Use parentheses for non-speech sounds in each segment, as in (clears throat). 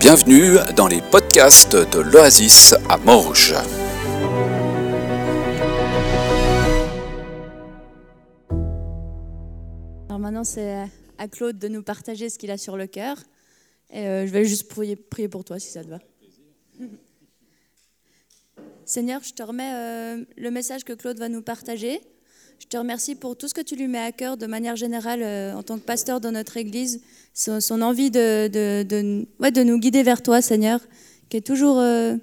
Bienvenue dans les podcasts de l'Oasis à Morges. Alors maintenant, c'est à Claude de nous partager ce qu'il a sur le cœur. Et euh, je vais juste prier, prier, pour toi si ça te va. Seigneur, je te remets euh, le message que Claude va nous partager. Je te remercie pour tout ce que tu lui mets à cœur de manière générale euh, en tant que pasteur dans notre Église, son, envie de, de, de, ouais, de, nous guider vers toi, Seigneur, qui est toujours, euh,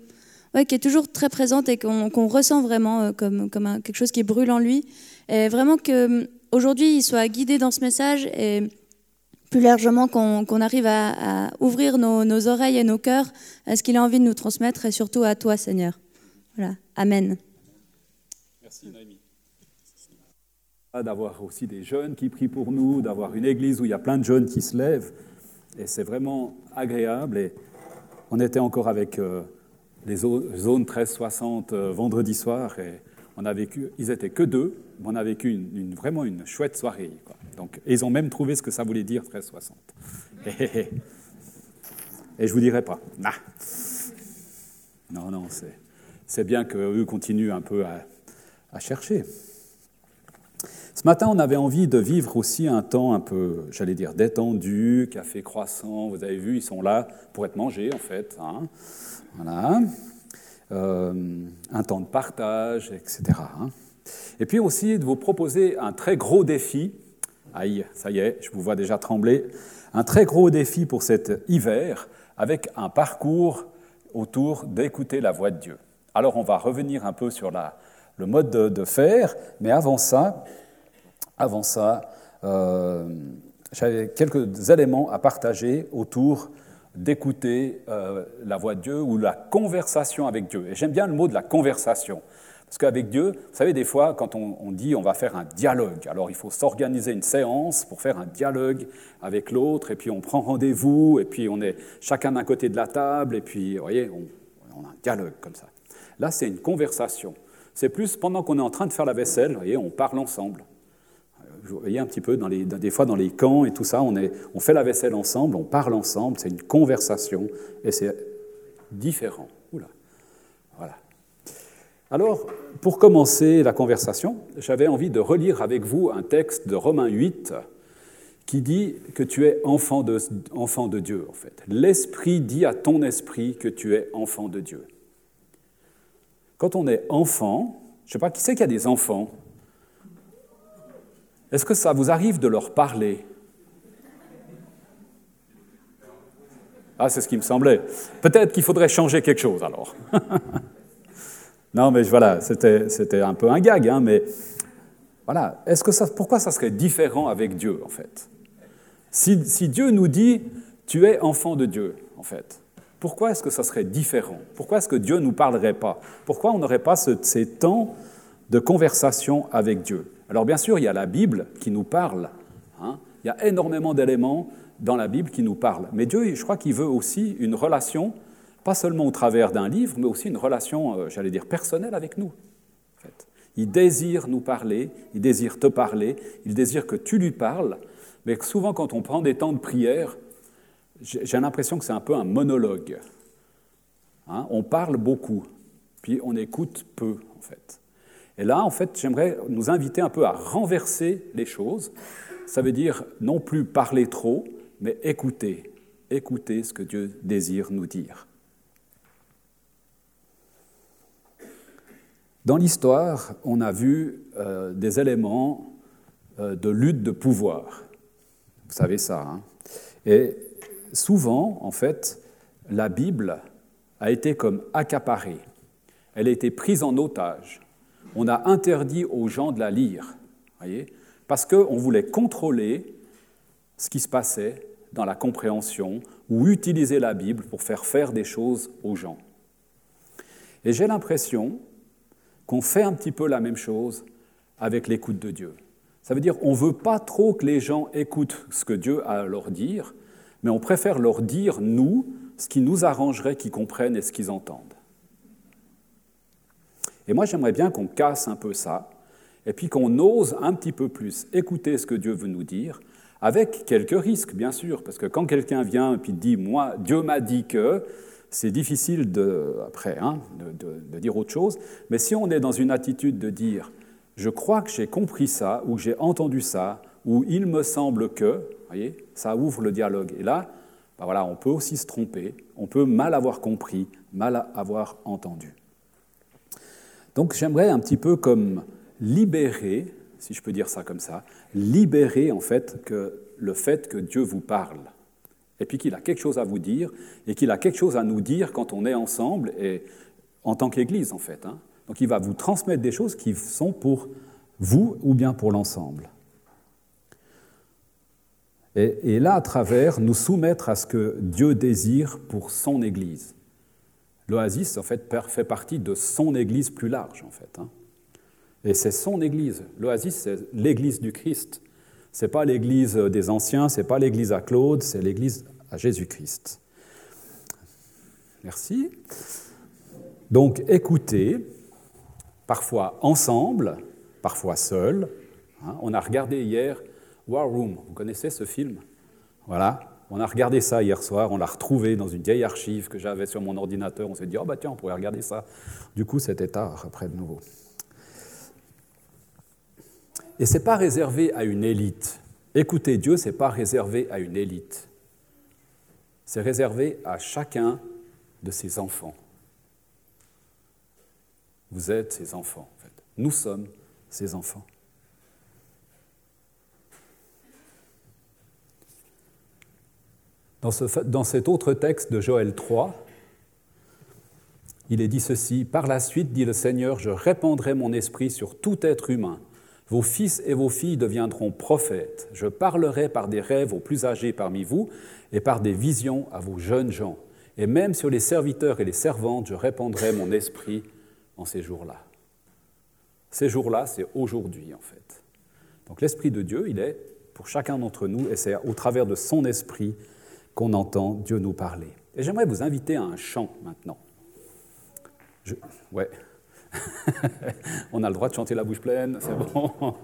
ouais, qui est toujours très présente et qu'on qu ressent vraiment euh, comme, comme quelque chose qui brûle en lui. Et vraiment qu'aujourd'hui, il soit guidé dans ce message et plus largement qu'on qu arrive à, ouvrir nos, oreilles et nos cœurs à ce qu'il a envie de nous transmettre et surtout à toi, Seigneur. Voilà. Amen. Merci, d'avoir aussi des jeunes qui prient pour nous, d'avoir une église où il y a plein de jeunes qui se lèvent. Et c'est vraiment agréable. Et on était encore avec euh, les zones 1360 euh, vendredi soir et on a vécu, ils étaient que deux, mais on a vécu une, vraiment une chouette soirée. Donc, et ils ont même trouvé ce que ça voulait dire 1360. (laughs) Et, et je vous dirai pas. Non, non, c'est bien qu'eux continuent un peu à chercher. Ce matin, on avait envie de vivre aussi un temps un peu, j'allais dire, détendu, café croissant. Vous avez vu, ils sont là pour être mangés, en fait. Hein. Voilà. Euh, un temps de partage, etc. Hein. Et puis aussi de vous proposer un très gros défi. Aïe, ça y est, je vous vois déjà trembler. Un très gros défi pour cet hiver avec un parcours autour d'écouter la voix de Dieu. Alors on va revenir un peu sur le mode de, de faire, mais avant ça, avant ça, euh, j'avais quelques éléments à partager autour d'écouter euh, la voix de Dieu ou la conversation avec Dieu. Et j'aime bien le mot de la conversation. Parce qu'avec Dieu, vous savez, des fois, quand on, dit on va faire un dialogue, alors il faut s'organiser une séance pour faire un dialogue avec l'autre, et puis on prend rendez-vous, et puis on est chacun d'un côté de la table, et puis, vous voyez, on a un dialogue comme ça. Là, c'est une conversation. C'est plus pendant qu'on est en train de faire la vaisselle, vous voyez, on parle ensemble vous voyez un petit peu, dans des fois dans les camps et tout ça, on fait la vaisselle ensemble, on parle ensemble, c'est une conversation et c'est différent. Oula. Voilà. Alors, pour commencer la conversation, j'avais envie de relire avec vous un texte de Romains 8 qui dit que tu es enfant de, enfant de Dieu, en fait. L'Esprit dit à ton esprit que tu es enfant de Dieu. Quand on est enfant, je ne sais pas qui c'est qui a des enfants? Est-ce que ça vous arrive de leur parler? Ah, c'est ce qui me semblait. Peut-être qu'il faudrait changer quelque chose alors. (laughs) non, mais voilà, c'était un peu un gag, hein, mais voilà. Est-ce que ça, pourquoi ça serait différent avec Dieu en fait? Si, Dieu nous dit tu es enfant de Dieu en fait, pourquoi est-ce que ça serait différent? Pourquoi est-ce que Dieu ne nous parlerait pas? Pourquoi on n'aurait pas ce, ces temps de conversation avec Dieu? Alors bien sûr, il y a la Bible qui nous parle. Hein. Il y a énormément d'éléments dans la Bible qui nous parlent. Mais Dieu, je crois qu'il veut aussi une relation, pas seulement au travers d'un livre, mais aussi une relation, euh, j'allais dire, personnelle avec nous. Il désire nous parler, il désire te parler, il désire que tu lui parles. Mais souvent, quand on prend des temps de prière, j'ai l'impression que c'est un peu un monologue. Hein. on parle beaucoup, puis on écoute peu, en fait. Et là, en fait, j'aimerais nous inviter un peu à renverser les choses. Ça veut dire non plus parler trop, mais écouter, écouter ce que Dieu désire nous dire. Dans l'histoire, on a vu euh, des éléments euh, de lutte de pouvoir. Vous savez ça. Hein Et souvent, en fait, la Bible a été comme accaparée. Elle a été prise en otage on a interdit aux gens de la lire, voyez, parce qu'on voulait contrôler ce qui se passait dans la compréhension ou utiliser la Bible pour faire faire des choses aux gens. Et j'ai l'impression qu'on fait un petit peu la même chose avec l'écoute de Dieu. Ça veut dire qu'on ne veut pas trop que les gens écoutent ce que Dieu a à leur dire, mais on préfère leur dire, nous, ce qui nous arrangerait qu'ils comprennent et ce qu'ils entendent. Et moi, j'aimerais bien qu'on casse un peu ça, et puis qu'on ose un petit peu plus écouter ce que Dieu veut nous dire, avec quelques risques, bien sûr, parce que quand quelqu'un vient et puis dit Moi, Dieu m'a dit que, c'est difficile de, après hein, de, dire autre chose. Mais si on est dans une attitude de dire Je crois que j'ai compris ça, ou j'ai entendu ça, ou il me semble que, voyez, ça ouvre le dialogue. Et là, ben voilà, on peut aussi se tromper, on peut mal avoir compris, mal avoir entendu. Donc j'aimerais un petit peu comme libérer si je peux dire ça comme ça, libérer en fait que le fait que Dieu vous parle, et puis qu'il a quelque chose à vous dire, et qu'il a quelque chose à nous dire quand on est ensemble, et en tant qu'Église en fait. Hein. Donc il va vous transmettre des choses qui sont pour vous ou bien pour l'ensemble. Et, et, là, à travers, nous soumettre à ce que Dieu désire pour son Église. L'Oasis, fait, partie de son Église plus large, en fait. Hein. Et c'est son Église. L'Oasis, c'est l'Église du Christ. Ce n'est pas l'Église des anciens, ce n'est pas l'Église à Claude, c'est l'Église à Jésus-Christ. Merci. Donc écoutez, parfois ensemble, parfois seul. Hein. on a regardé hier War Room, vous connaissez ce film? Voilà, on a regardé ça hier soir, on l'a retrouvé dans une vieille archive que j'avais sur mon ordinateur. On s'est dit, oh bah tiens, on pourrait regarder ça. Du coup, c'était tard après de nouveau. Et ce n'est pas réservé à une élite. Écouter Dieu, ce n'est pas réservé à une élite. C'est réservé à chacun de ses enfants. Vous êtes ses enfants, en fait. Nous sommes ses enfants. Dans, ce, dans, cet autre texte de Joël 3, il est dit ceci, Par la suite, dit le Seigneur, je répandrai mon esprit sur tout être humain. Vos fils et vos filles deviendront prophètes. Je parlerai par des rêves aux plus âgés parmi vous et par des visions à vos jeunes gens. Et même sur les serviteurs et les servantes, je répandrai mon esprit en ces jours-là. Ces jours-là, c'est aujourd'hui en fait. Donc l'Esprit de Dieu, il est pour chacun d'entre nous et c'est au travers de son esprit qu'on entend Dieu nous parler. Et j'aimerais vous inviter à un chant maintenant. Je... Ouais. (laughs) On a le droit de chanter la bouche pleine, c'est bon. (laughs)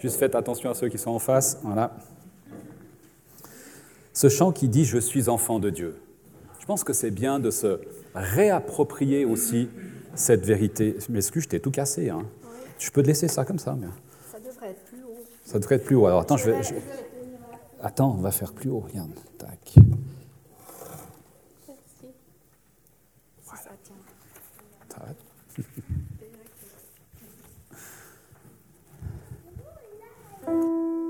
Juste faites attention à ceux qui sont en face. Voilà. Ce chant qui dit Je suis enfant de Dieu. Je pense que c'est bien de se réapproprier aussi cette vérité. Mais je t'ai tout cassé. Hein. Je peux te laisser ça comme ça. Mais... Ça devrait être plus haut. Ça devrait être plus haut. Alors attends, je vais. Attends, on va faire plus haut, regarde. Tac. Voilà. (laughs)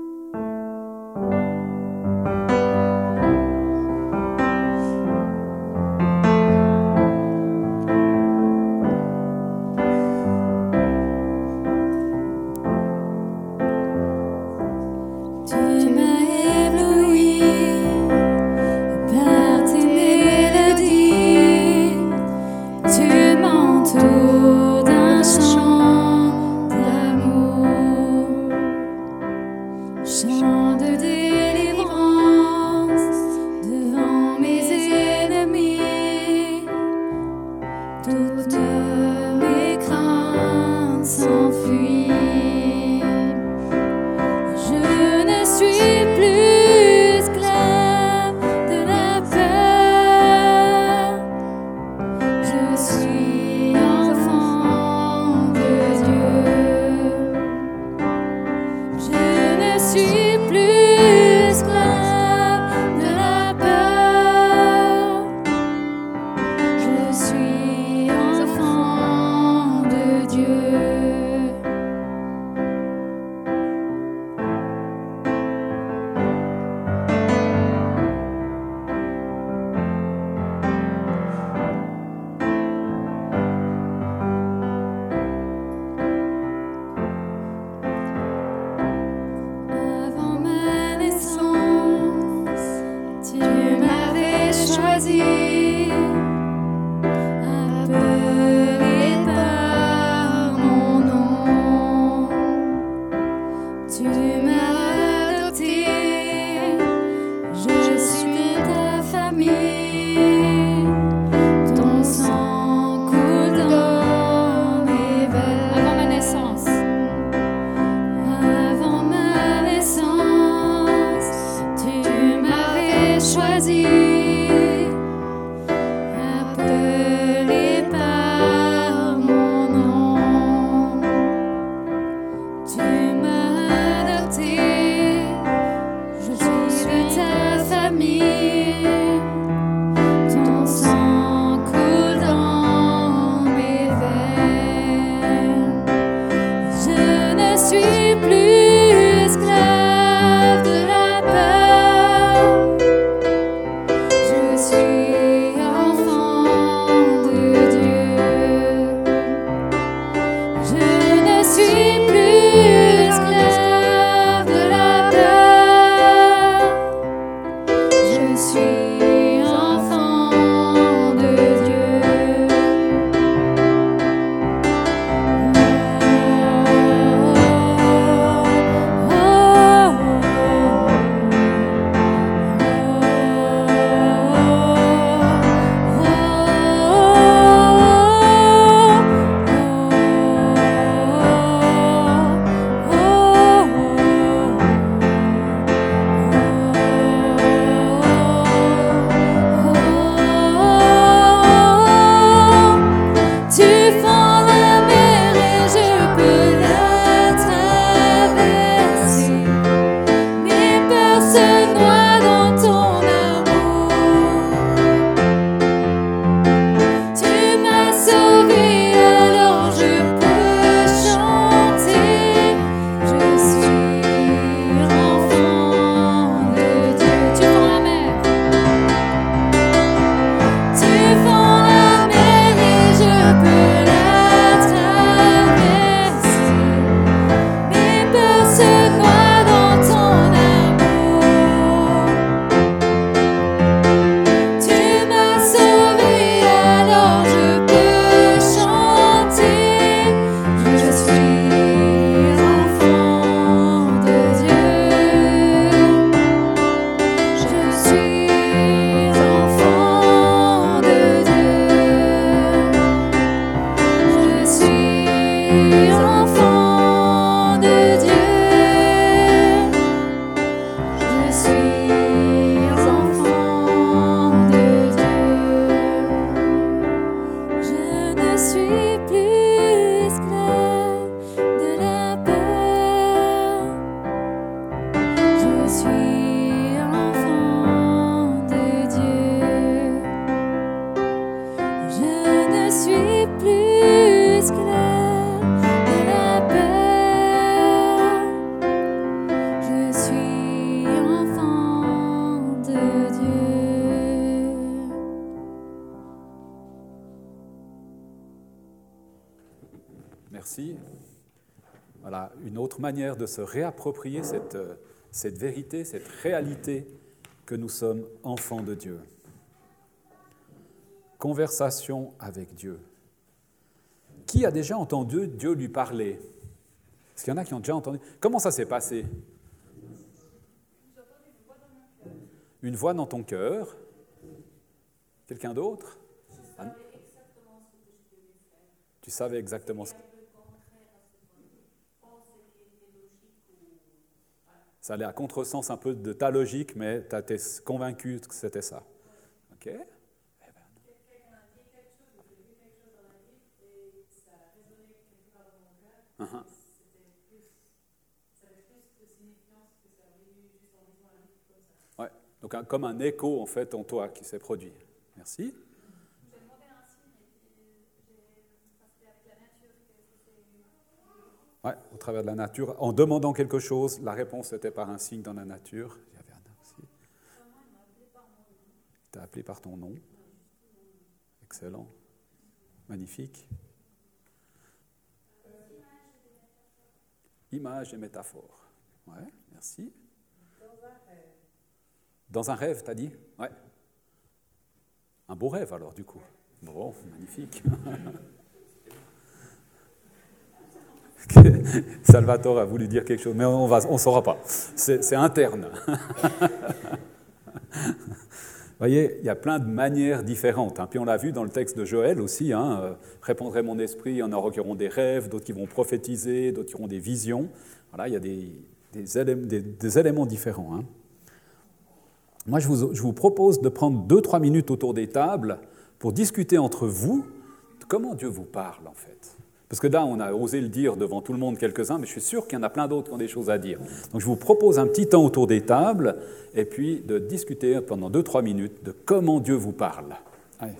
manière de se réapproprier cette, euh, cette vérité, cette réalité que nous sommes enfants de Dieu. Conversation avec Dieu. Qui a déjà entendu Dieu lui parler? Est-ce qu'il y en a qui ont déjà entendu? Comment ça s'est passé? Une voix dans ton cœur. Quelqu'un d'autre? Tu savais exactement ce que Ça allait à contresens un peu de ta logique, mais tu étais convaincu que c'était ça. OK Uh-huh. Ouais, donc un, comme un écho en fait en toi qui s'est produit. Merci. Ouais, au travers de la nature. En demandant quelque chose, la réponse était par un signe dans la nature. Il y avait aussi. Il t'a appelé par ton nom. Excellent. Magnifique. Image et métaphore. Ouais, merci. Dans un rêve, t'as dit? Ouais. Un beau rêve alors, du coup. Bon, magnifique. (laughs) (laughs) Salvatore a voulu dire quelque chose, mais on ne saura pas. C'est interne. Vous (laughs) voyez, il y a plein de manières différentes. Hein. Puis on l'a vu dans le texte de Joël aussi. Hein, euh, mon esprit, il y en aura qui auront des rêves, d'autres qui vont prophétiser, d'autres qui auront des visions. Voilà, il y a des, éléments, différents. Hein. moi je vous, je vous propose de prendre deux, trois minutes autour des tables pour discuter entre vous de comment Dieu vous parle en fait. Parce que là, on a osé le dire devant tout le monde quelques-uns, mais je suis sûr qu'il y en a plein d'autres qui ont des choses à dire. Donc je vous propose un petit temps autour des tables et puis de discuter pendant deux, trois minutes de comment Dieu vous parle. Allez.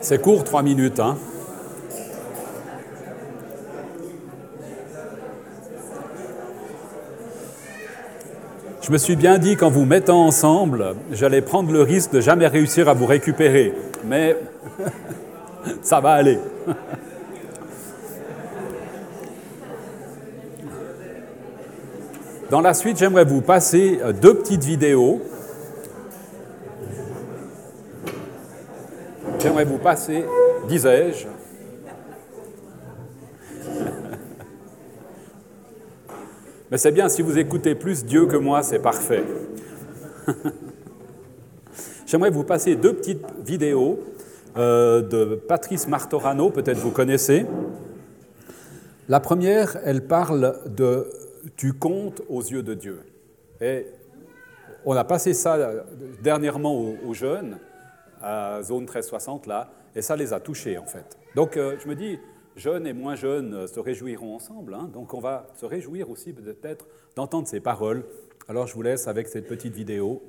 C'est court, trois minutes. Hein. Je me suis bien dit qu'en vous mettant ensemble, j'allais prendre le risque de jamais réussir à vous récupérer. Mais (laughs) ça va aller. Dans la suite, j'aimerais vous passer deux petites vidéos. J'aimerais vous passer, disais-je, Mais c'est bien, si vous écoutez plus Dieu que moi, c'est parfait. (laughs) J'aimerais vous passer deux petites vidéos euh, de Patrice Martorano, peut-être vous connaissez. La première, elle parle de tu comptes aux yeux de Dieu. Et on a passé ça dernièrement aux, jeunes, à Zone 1360, là, et ça les a touchés, en fait. Donc euh, je me dis, jeunes et moins jeunes se réjouiront ensemble. Hein. donc on va se réjouir aussi peut-être d'entendre ces paroles. Alors je vous laisse avec cette petite vidéo.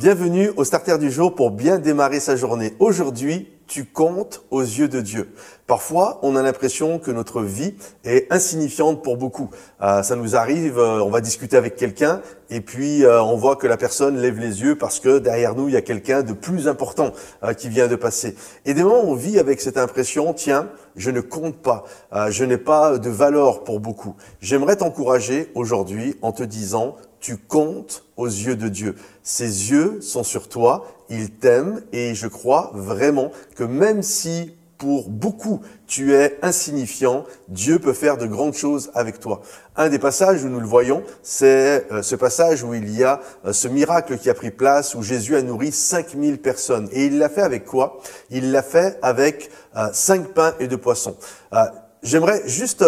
Bienvenue au starter du jour pour bien démarrer sa journée. Aujourd'hui, tu comptes aux yeux de Dieu. Parfois, on a l'impression que notre vie est insignifiante pour beaucoup. Euh, ça nous arrive, euh, on va discuter avec quelqu'un et puis euh, on voit que la personne lève les yeux parce que derrière nous, il y a quelqu'un de plus important qui vient de passer. Et des moments, on vit avec cette impression, tiens, je ne compte pas, je n'ai pas de valeur pour beaucoup. J'aimerais t'encourager aujourd'hui en te disant, tu comptes aux yeux de Dieu. Ses yeux sont sur toi, il t'aime et je crois vraiment que même si pour beaucoup tu es insignifiant, Dieu peut faire de grandes choses avec toi. Un des passages où nous le voyons, c'est euh, ce passage où il y a euh, ce miracle qui a pris place, où Jésus a nourri 5000 personnes. Et il l'a fait avec quoi? Il l'a fait avec euh, cinq pains et deux poissons. J'aimerais juste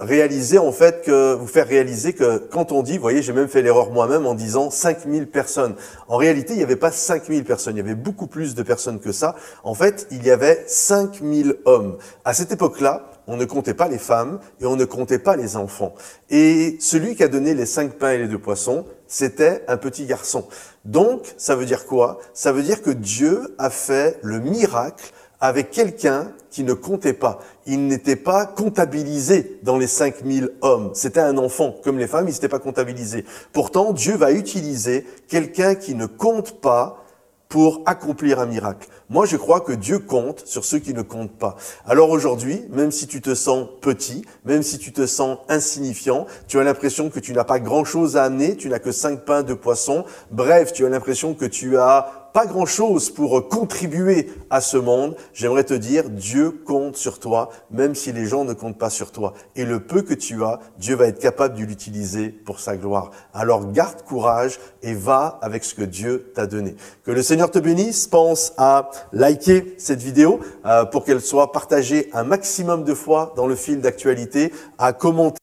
réaliser en fait que vous faire réaliser que quand on dit, vous voyez, j'ai même fait l'erreur moi-même en disant 5000 personnes. En réalité, il n'y avait pas 5000 personnes, il y avait beaucoup plus de personnes que ça. En fait, il y avait 5000 hommes. À cette époque-là, on ne comptait pas les femmes et on ne comptait pas les enfants. Et celui qui a donné les cinq pains et les deux poissons, c'était un petit garçon. Donc, ça veut dire quoi? Ça veut dire que Dieu a fait le miracle avec quelqu'un qui ne comptait pas. Il n'était pas comptabilisé dans les 5000 hommes. C'était un enfant. Comme les femmes, il n'était pas comptabilisé. Pourtant, Dieu va utiliser quelqu'un qui ne compte pas pour accomplir un miracle. Moi, je crois que Dieu compte sur ceux qui ne comptent pas. Alors aujourd'hui, même si tu te sens petit, même si tu te sens insignifiant, tu as l'impression que tu n'as pas grand-chose à amener, tu n'as que cinq pains de poisson, bref, tu as l'impression que tu as pas grand-chose pour contribuer à ce monde, j'aimerais te dire, Dieu compte sur toi, même si les gens ne comptent pas sur toi. Et le peu que tu as, Dieu va être capable de l'utiliser pour sa gloire. Alors garde courage et va avec ce que Dieu t'a donné. Que le Seigneur te bénisse. Pense à liker cette vidéo euh, pour qu'elle soit partagée un maximum de fois dans le fil d'actualité, à commenter.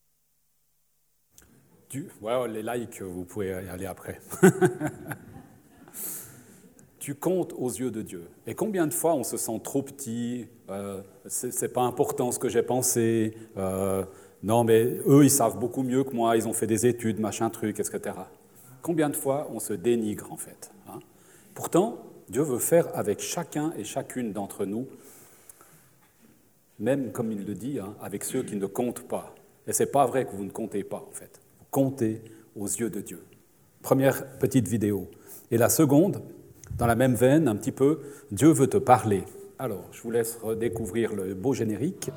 Ouais, les likes, vous pouvez y aller après. (laughs) tu comptes aux yeux de Dieu. Et combien de fois on se sent trop petit, euh, c'est pas important ce que j'ai pensé, euh, non mais eux ils savent beaucoup mieux que moi, ils ont fait des études, machin truc, etc. Combien de fois on se dénigre en fait hein? Pourtant, Dieu veut faire avec chacun et chacune d'entre nous, même comme il le dit, hein, avec ceux qui ne comptent pas. Et c'est pas vrai que vous ne comptez pas en fait. Vous comptez aux yeux de Dieu. Première petite vidéo. Et la seconde, dans la même veine, un petit peu, Dieu veut te parler. Alors, je vous laisse redécouvrir le beau générique.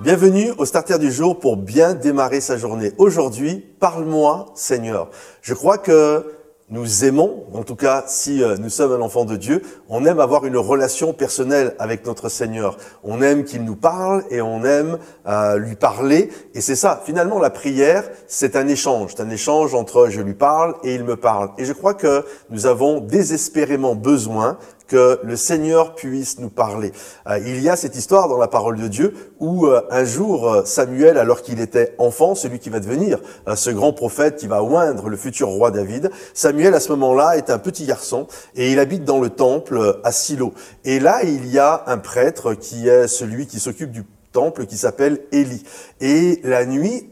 Bienvenue au Starter du jour pour bien démarrer sa journée. Aujourd'hui, parle-moi Seigneur. Je crois que nous aimons, en tout cas si euh, nous sommes un enfant de Dieu, on aime avoir une relation personnelle avec notre Seigneur. On aime qu'il nous parle et on aime euh, lui parler. Et c'est ça, finalement la prière, c'est un échange. C'est un échange entre je lui parle et il me parle. Et je crois que nous avons désespérément besoin que le Seigneur puisse nous parler. Euh, il y a cette histoire dans la parole de Dieu où euh, un jour euh, Samuel, alors qu'il était enfant, celui qui va devenir ce grand prophète qui va oindre le futur roi David, Samuel à ce moment-là est un petit garçon et il habite dans le temple à Silo. Et là, il y a un prêtre qui est celui qui s'occupe du temple qui s'appelle Élie. Et la nuit,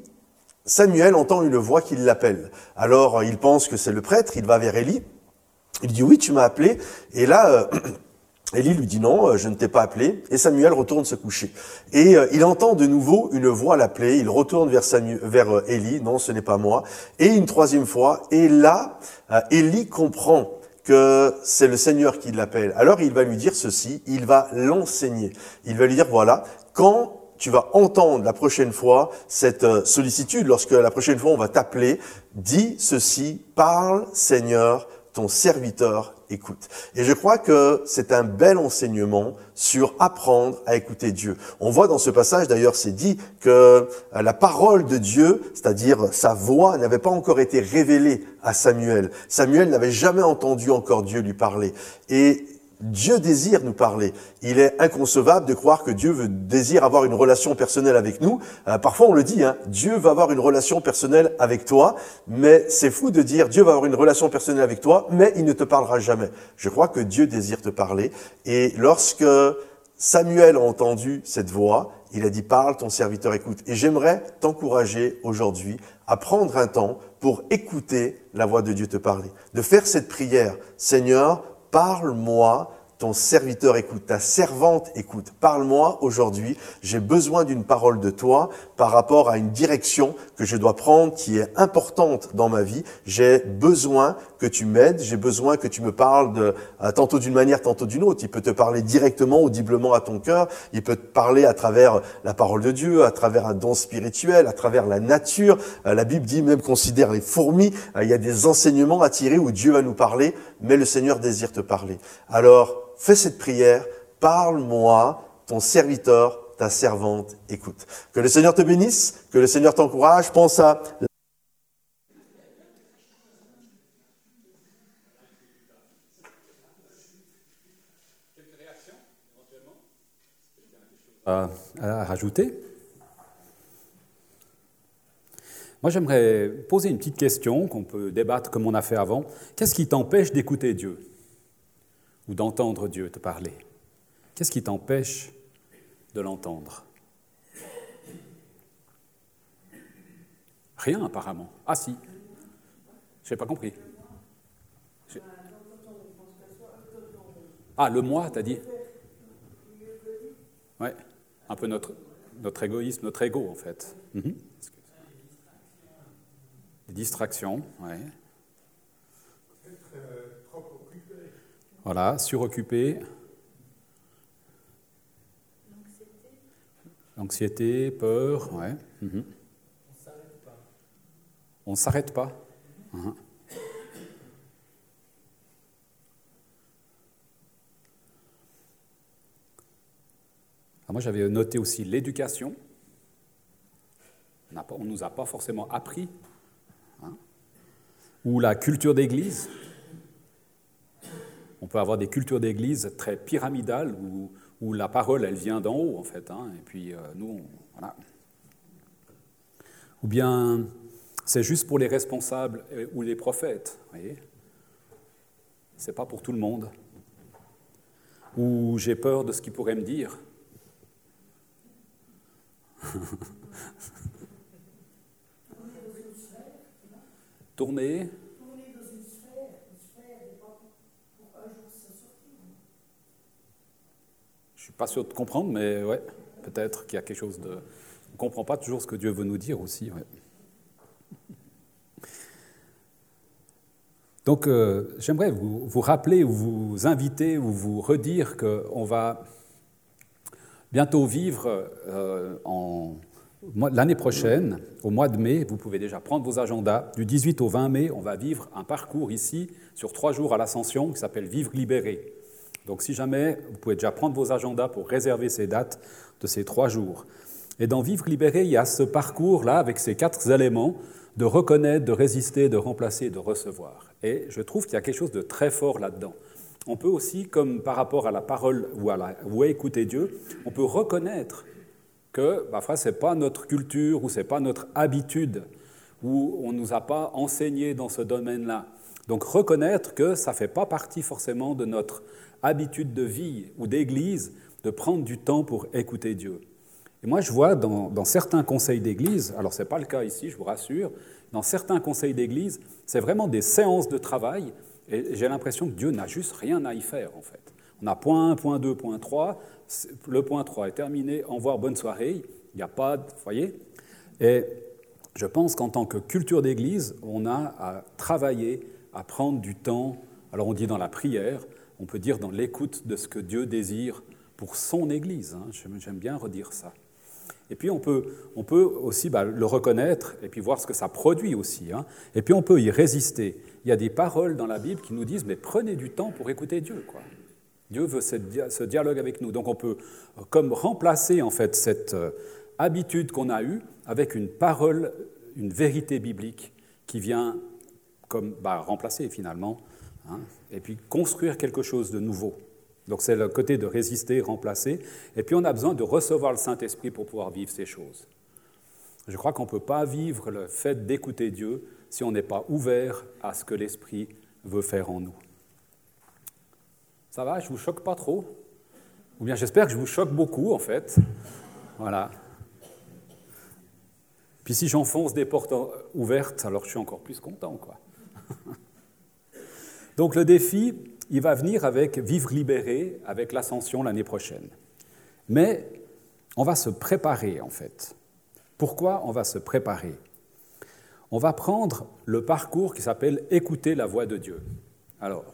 Samuel entend une voix qui l'appelle. Alors il pense que c'est le prêtre, il va vers Élie il dit oui, tu m'as appelé. Et là, euh, (clears throat) lui dit non, euh, je ne t'ai pas appelé. Et Samuel retourne se coucher. Et euh, il entend de nouveau une voix l'appeler. Il retourne vers, Samuel, vers Élie. Non, ce n'est pas moi. Et une troisième fois. Et là, Élie comprend que c'est le Seigneur qui l'appelle. Alors il va lui dire ceci. Il va l'enseigner. Il va lui dire voilà, quand tu vas entendre la prochaine fois cette sollicitude, lorsque la prochaine fois on va t'appeler, dis ceci, parle Seigneur, ton serviteur écoute. Et je crois que c'est un bel enseignement sur apprendre à écouter Dieu. On voit dans ce passage, d'ailleurs, c'est dit que euh, la parole de Dieu, c'est-à-dire sa voix, n'avait pas encore été révélée à Samuel. Samuel n'avait jamais entendu encore Dieu lui parler. Et Dieu désire nous parler. Il est inconcevable de croire que Dieu veut, désire avoir une relation personnelle avec nous. Euh, parfois on le dit, hein, Dieu va avoir une relation personnelle avec toi, mais c'est fou de dire Dieu va avoir une relation personnelle avec toi, mais il ne te parlera jamais. Je crois que Dieu désire te parler. Et lorsque Samuel a entendu cette voix, il a dit parle, ton serviteur écoute. Et j'aimerais t'encourager aujourd'hui à prendre un temps pour écouter la voix de Dieu te parler, de faire cette prière. Seigneur, parle-moi, ton serviteur écoute, ta servante écoute. Parle-moi aujourd'hui, j'ai besoin d'une parole de toi par rapport à une direction que je dois prendre qui est importante dans ma vie. J'ai besoin que tu m'aides, j'ai besoin que tu me parles de, euh, tantôt d'une manière, tantôt d'une autre. Il peut te parler directement, audiblement à ton cœur, il peut te parler à travers la parole de Dieu, à travers un don spirituel, à travers la nature. Euh, la Bible dit même considère les fourmis, euh, il y a des enseignements à tirer où Dieu va nous parler, mais le Seigneur désire te parler. Alors, fais cette prière, parle-moi, ton serviteur, ta servante écoute. Que le Seigneur te bénisse, que le Seigneur t'encourage. Pense à à, à rajouter Moi, j'aimerais poser une petite question qu'on peut débattre comme on a fait avant. Qu'est-ce qui t'empêche d'écouter Dieu? Ou d'entendre Dieu te parler Qu'est-ce qui t'empêche de l'entendre? Rien apparemment. Ah si. Je n'ai pas compris. Ah, le moi, t'as dit? Ouais, un peu notre, notre égoïsme, notre ego en fait. Des distractions, ouais. Voilà, suroccupé. L'anxiété, peur, ouais. Mhm. On ne s'arrête pas. Mhm. moi, j'avais noté aussi l'éducation. On ne nous a pas forcément appris. Hein. Ou la culture d'église. On peut avoir des cultures d'église très pyramidales où, la parole, elle vient d'en haut, en fait. Hein, et puis, euh, nous, voilà. Ou bien, c'est juste pour les responsables ou les prophètes, vous voyez C'est pas pour tout le monde. Ou j'ai peur de ce qu'ils pourraient me dire. (laughs) Tourner pas sûr de comprendre, mais ouais, peut-être qu'il y a quelque chose de. On ne comprend pas toujours ce que Dieu veut nous dire aussi. Donc, euh, j'aimerais vous, vous, rappeler ou vous inviter ou vous redire qu'on va bientôt vivre l'année prochaine, au mois de mai, vous pouvez déjà prendre vos agendas. Du 18 au 20 mai, on va vivre un parcours ici sur trois jours à l'Ascension qui s'appelle Vivre libéré. Donc si jamais, vous pouvez déjà prendre vos agendas pour réserver ces dates de ces trois jours. Et dans Vivre libéré, il y a ce parcours-là avec ces quatre éléments de reconnaître, de résister, de remplacer, de recevoir. Et je trouve qu'il y a quelque chose de très fort là-dedans. On peut aussi, comme par rapport à la parole ou à, la, ou écouter Dieu, on peut reconnaître que parfois ce n'est pas notre culture ou ce n'est pas notre habitude ou on ne nous a pas enseigné dans ce domaine-là. Donc reconnaître que ça ne fait pas partie forcément de notre habitude de vie ou d'église de prendre du temps pour écouter Dieu. Et moi, je vois dans, certains conseils d'église, alors ce n'est pas le cas ici, je vous rassure, dans certains conseils d'église, c'est vraiment des séances de travail, et j'ai l'impression que Dieu n'a juste rien à y faire, en fait. On a point 1, point 2, point 3, le point 3 est terminé, au revoir, bonne soirée, il n'y a pas. Vous voyez? Je pense qu'en tant que culture d'église, on a à travailler, à prendre du temps, alors on dit dans la prière, on peut dire dans l'écoute de ce que Dieu désire pour son Église. Hein. J'aime bien redire ça. Et puis on peut, on peut aussi bah, le reconnaître et puis voir ce que ça produit aussi. Hein. Et puis on peut y résister. Il y a des paroles dans la Bible qui nous disent mais prenez du temps pour écouter Dieu. Dieu veut ce dialogue avec nous. Donc on peut comme remplacer en fait cette euh, habitude qu'on a eue avec une parole, une vérité biblique qui vient comme bah, remplacer finalement, hein, et puis construire quelque chose de nouveau. Donc c'est le côté de résister, remplacer. Et puis on a besoin de recevoir le Saint-Esprit pour pouvoir vivre ces choses. Je crois qu'on ne peut pas vivre le fait d'écouter Dieu si on n'est pas ouvert à ce que l'Esprit veut faire en nous. Ça va, je ne vous choque pas trop? Ou bien j'espère que je vous choque beaucoup en fait. Voilà. Puis si j'enfonce des portes ouvertes, alors je suis encore plus content. (laughs) Donc le défi, il va venir avec Vivre libéré, avec l'ascension l'année prochaine. Mais on va se préparer en fait. Pourquoi on va se préparer? On va prendre le parcours qui s'appelle Écouter la voix de Dieu. Alors,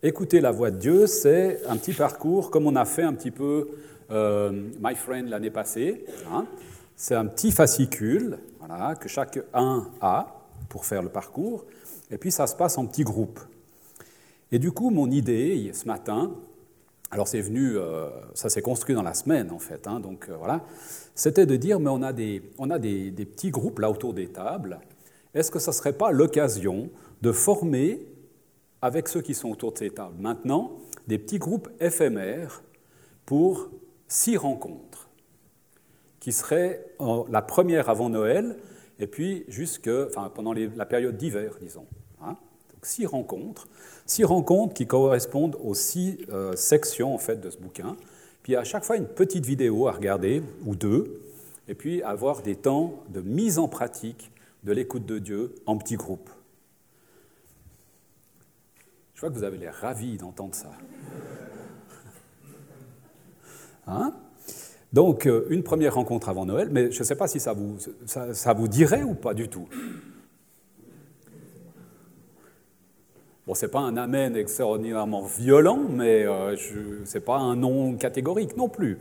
écouter la voix de Dieu, c'est un petit parcours comme on a fait un petit peu euh, My Friend l'année passée. Hein. C'est un petit fascicule voilà, que chacun a pour faire le parcours, et puis ça se passe en petits groupes. Et du coup, mon idée ce matin, alors c'est venu, euh, ça s'est construit dans la semaine en fait, hein, donc euh, voilà, c'était de dire, mais on a, des, on a des, des, petits groupes là autour des tables, est-ce que ça ne serait pas l'occasion de former, avec ceux qui sont autour de ces tables maintenant, des petits groupes éphémères pour six rencontres, qui seraient la première avant Noël, et puis jusque, enfin, pendant la période d'hiver, disons. Hein. Donc six rencontres, six rencontres qui correspondent aux six euh, sections en fait de ce bouquin. Puis à chaque fois une petite vidéo à regarder ou deux, et puis avoir des temps de mise en pratique de l'écoute de Dieu en petits groupes. Je vois que vous avez l'air ravis d'entendre ça. Hein? Donc, euh, une première rencontre avant Noël, mais je ne sais pas si ça vous, ça vous dirait ou pas du tout. Bon, ce n'est pas un amen extraordinairement violent, mais euh, ce n'est pas un non catégorique non plus.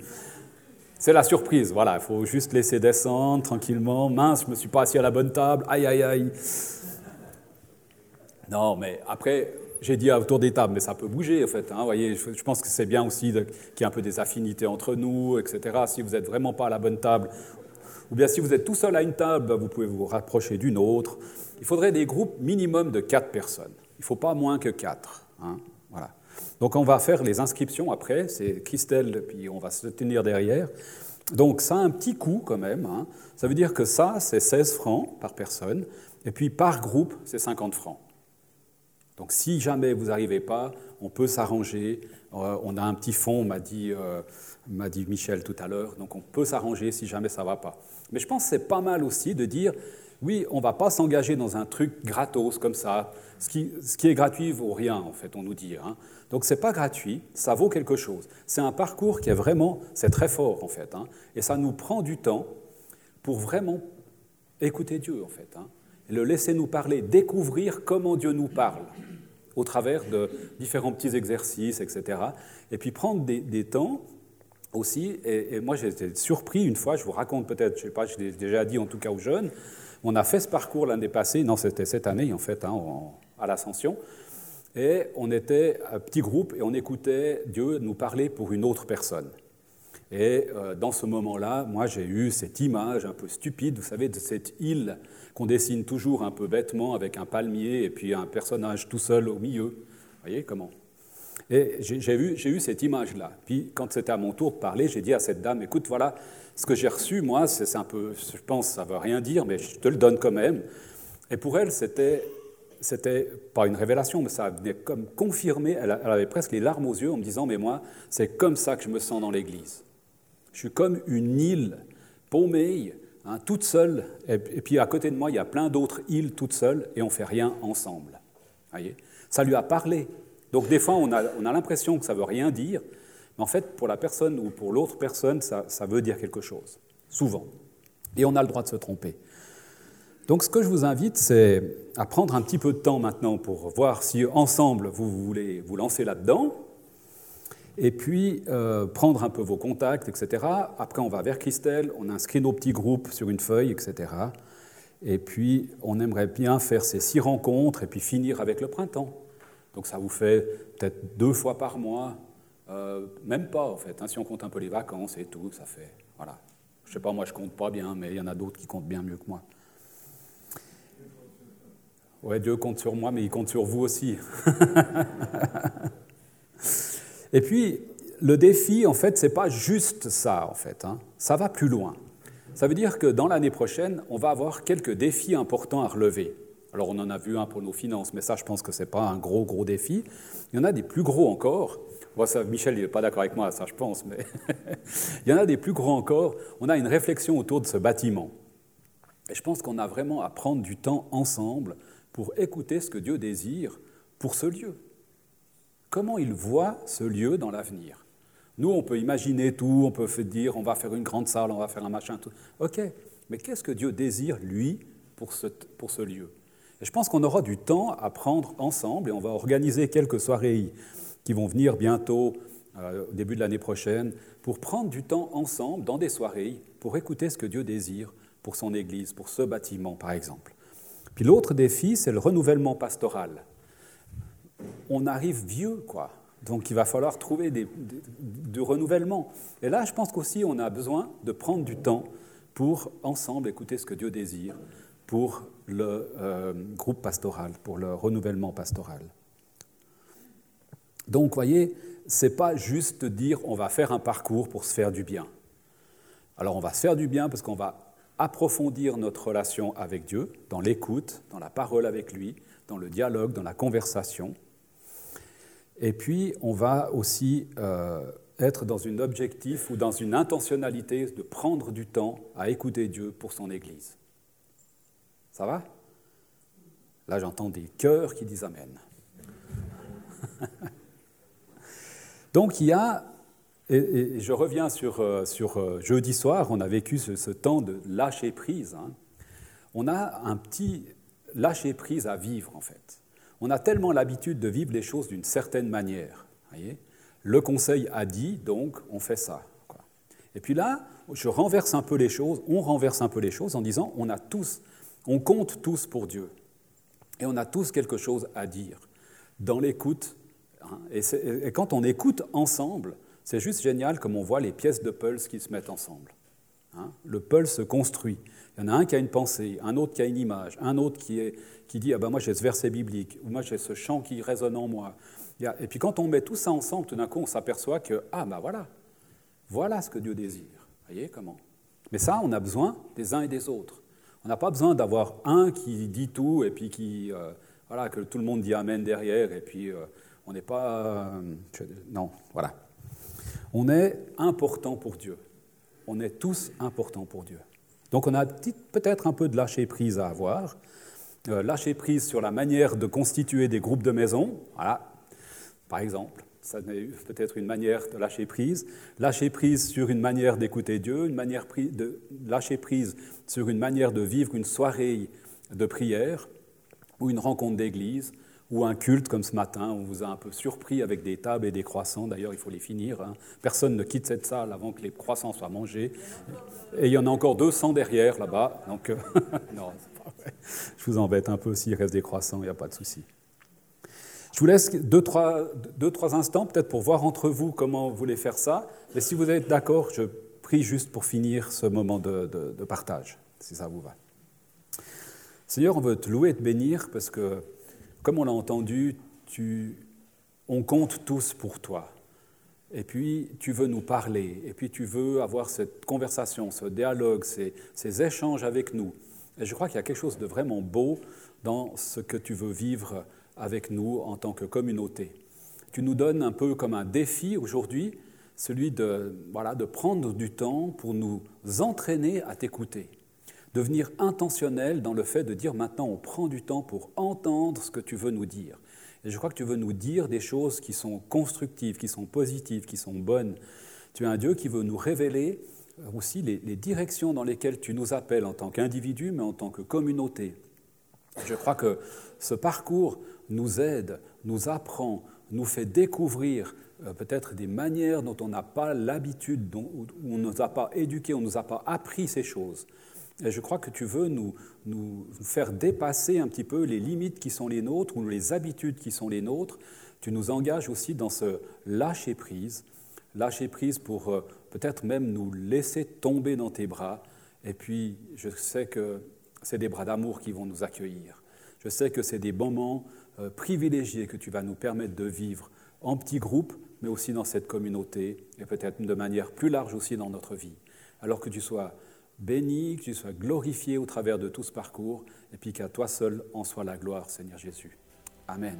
C'est la surprise, voilà, il faut juste laisser descendre tranquillement. Mince, je ne me suis pas assis à la bonne table, aïe aïe aïe. Non, mais après, j'ai dit autour des tables, mais ça peut bouger en fait. Hein, voyez, je, pense que c'est bien aussi qu'il y ait un peu des affinités entre nous, etc. Si vous n'êtes vraiment pas à la bonne table, ou bien si vous êtes tout seul à une table, vous pouvez vous rapprocher d'une autre. Il faudrait des groupes minimum de quatre personnes. Il ne faut pas moins que quatre. Hein, voilà. Donc on va faire les inscriptions après, c'est Christelle, puis on va se tenir derrière. Donc ça a un petit coût quand même. Hein. Ça veut dire que ça, c'est 16 francs par personne, et puis par groupe, c'est 50 francs. Donc si jamais vous n'arrivez pas, on peut s'arranger. Euh, on a un petit fonds, m'a dit, euh, dit Michel tout à l'heure, donc on peut s'arranger si jamais ça ne va pas. Mais je pense que c'est pas mal aussi de dire, oui, on ne va pas s'engager dans un truc gratos comme ça, ce qui, est gratuit vaut rien, en fait, on nous dit. Hein. Donc c'est pas gratuit, ça vaut quelque chose. C'est un parcours qui est vraiment, c'est très fort en fait, hein. et ça nous prend du temps pour vraiment écouter Dieu en fait, hein, le laisser nous parler, découvrir comment Dieu nous parle au travers de différents petits exercices, etc. Et puis prendre des, temps aussi. Et, moi, j'ai été surpris une fois, je vous raconte peut-être, je ne sais pas, je l'ai déjà dit en tout cas aux jeunes, on a fait ce parcours l'année passée, non, c'était cette année en fait, hein, à l'Ascension. Et on était un petit groupe et on écoutait Dieu nous parler pour une autre personne. Et euh, dans ce moment-là, moi j'ai eu cette image un peu stupide, vous savez, de cette île qu'on dessine toujours un peu bêtement avec un palmier et puis un personnage tout seul au milieu. Vous voyez comment? Et j'ai eu, eu, cette image-là. Puis quand c'était à mon tour de parler, j'ai dit à cette dame, écoute, voilà, ce que j'ai reçu, moi, c'est un peu, je pense, ça ne veut rien dire, mais je te le donne quand même. Et pour elle, c'était c'était pas une révélation, mais ça venait comme confirmer, elle, avait presque les larmes aux yeux en me disant, mais moi, c'est comme ça que je me sens dans l'Église. Je suis comme une île paumée, hein, toute seule, et, puis à côté de moi, il y a plein d'autres îles toutes seules, et on fait rien ensemble. Voyez? Ça lui a parlé. Donc des fois, on a, on a l'impression que ça veut rien dire, mais en fait, pour la personne ou pour l'autre personne, ça, ça veut dire quelque chose, souvent. Et on a le droit de se tromper. Donc ce que je vous invite, c'est à prendre un petit peu de temps maintenant pour voir si ensemble vous voulez vous lancer là-dedans, et puis euh, prendre un peu vos contacts, etc. Après, on va vers Christelle, on inscrit nos petits groupes sur une feuille, etc. Et puis, on aimerait bien faire ces six rencontres et puis finir avec le printemps. Donc ça vous fait peut-être deux fois par mois, euh, même pas en fait, hein, si on compte un peu les vacances et tout, ça fait, voilà. Je sais pas, moi je compte pas bien, mais il y en a d'autres qui comptent bien mieux que moi. Ouais, Dieu compte sur moi, mais il compte sur vous aussi. (laughs) Et puis, le défi, en fait, ce n'est pas juste ça, en fait. Hein. Ça va plus loin. Ça veut dire que dans l'année prochaine, on va avoir quelques défis importants à relever. Alors, on en a vu un pour nos finances, mais ça, je pense que ce n'est pas un gros, gros défi. Il y en a des plus gros encore. ça, Michel, il n'est pas d'accord avec moi, ça, je pense, mais (laughs) il y en a des plus gros encore. On a une réflexion autour de ce bâtiment. Et je pense qu'on a vraiment à prendre du temps ensemble pour écouter ce que Dieu désire pour ce lieu. Comment il voit ce lieu dans l'avenir Nous, on peut imaginer tout, on peut dire on va faire une grande salle, on va faire un machin, tout. Ok, mais qu'est-ce que Dieu désire, lui, pour ce, pour ce lieu? Et je pense qu'on aura du temps à prendre ensemble et on va organiser quelques soirées qui vont venir bientôt, euh, au début de l'année prochaine, pour prendre du temps ensemble dans des soirées pour écouter ce que Dieu désire pour son Église, pour ce bâtiment, par exemple. Puis l'autre défi, c'est le renouvellement pastoral. On arrive vieux, quoi. Donc il va falloir trouver du renouvellement. Et là, je pense qu'aussi, on a besoin de prendre du temps pour ensemble écouter ce que Dieu désire pour le euh, groupe pastoral, pour le renouvellement pastoral. Donc, voyez, c'est pas juste dire on va faire un parcours pour se faire du bien. Alors, on va se faire du bien parce qu'on va approfondir notre relation avec Dieu, dans l'écoute, dans la parole avec lui, dans le dialogue, dans la conversation. Et puis, on va aussi euh, être dans un objectif ou dans une intentionnalité de prendre du temps à écouter Dieu pour son Église. Ça va? Là, j'entends des cœurs qui disent Amen. (laughs) Donc, il y a et, je reviens sur, euh, euh, jeudi soir, on a vécu ce, temps de lâcher prise. Hein. On a un petit lâcher prise à vivre en fait. On a tellement l'habitude de vivre les choses d'une certaine manière. Le conseil a dit, donc on fait ça. Et puis là, je renverse un peu les choses, on renverse un peu les choses en disant on a tous, on compte tous pour Dieu. Et on a tous quelque chose à dire dans l'écoute. Hein. et, quand on écoute ensemble, c'est juste génial comme on voit les pièces de pulse qui se mettent ensemble. Hein. le pulse se construit. Il y en a un qui a une pensée, un autre qui a une image, un autre qui dit ah ben moi j'ai ce verset biblique, ou moi j'ai ce chant qui résonne en moi. Et puis quand on met tout ça ensemble, tout d'un coup on s'aperçoit que ah ben voilà, voilà ce que Dieu désire. Voyez comment? Mais ça, on a besoin des uns et des autres. On n'a pas besoin d'avoir un qui dit tout et puis qui euh, voilà que tout le monde dit amen derrière et puis euh, on n'est pas euh, non voilà. On est important pour Dieu. On est tous importants pour Dieu. Donc on a peut-être un peu de lâcher prise à avoir. Euh, lâcher prise sur la manière de constituer des groupes de maison. Voilà, par exemple. Ça peut-être une manière de lâcher prise. Lâcher prise sur une manière d'écouter Dieu, une manière de lâcher prise sur une manière de vivre une soirée de prière ou une rencontre d'église ou un culte comme ce matin, on vous a un peu surpris avec des tables et des croissants. D'ailleurs, il faut les finir. hein. Personne ne quitte cette salle avant que les croissants soient mangés. Et il y en a encore 200 derrière là-bas. Donc, euh, (laughs) non, pas vrai. je vous embête un peu s'il reste des croissants, il n'y a pas de souci. Je vous laisse deux, trois, deux, trois instants peut-être pour voir entre vous comment vous voulez faire ça. Mais si vous êtes d'accord, je prie juste pour finir ce moment de partage, si ça vous va. Seigneur, on veut te louer et te bénir parce que, comme on l'a entendu, on compte tous pour toi. Et puis, tu veux nous parler, et puis tu veux avoir cette conversation, ce dialogue, ces, échanges avec nous. Et je crois qu'il y a quelque chose de vraiment beau dans ce que tu veux vivre avec nous en tant que communauté. Tu nous donnes un peu comme un défi aujourd'hui, celui de prendre du temps pour nous entraîner à t'écouter, devenir intentionnel dans le fait de dire maintenant on prend du temps pour entendre ce que tu veux nous dire. Et je crois que tu veux nous dire des choses qui sont constructives, qui sont positives, qui sont bonnes. Tu es un Dieu qui veut nous révéler aussi les, directions dans lesquelles tu nous appelles en tant qu'individu, mais en tant que communauté. Je crois que ce parcours nous aide, nous apprend, nous fait découvrir euh, peut-être des manières dont on n'a pas l'habitude, dont- où on ne nous a pas éduqués, on ne nous a pas appris ces choses. Et je crois que tu veux nous, faire dépasser un petit peu les limites qui sont les nôtres ou les habitudes qui sont les nôtres. Tu nous engages aussi dans ce lâcher-prise, lâcher-prise pour euh, peut-être même nous laisser tomber dans tes bras. Et puis, je sais que c'est des bras d'amour qui vont nous accueillir. Je sais que c'est des moments euh, privilégiés que tu vas nous permettre de vivre en petits groupes, mais aussi dans cette communauté, et peut-être de manière plus large aussi dans notre vie. Alors que tu sois béni, que tu sois glorifié au travers de tout ce parcours, et puis qu'à toi seul en soit la gloire, Seigneur Jésus. Amen.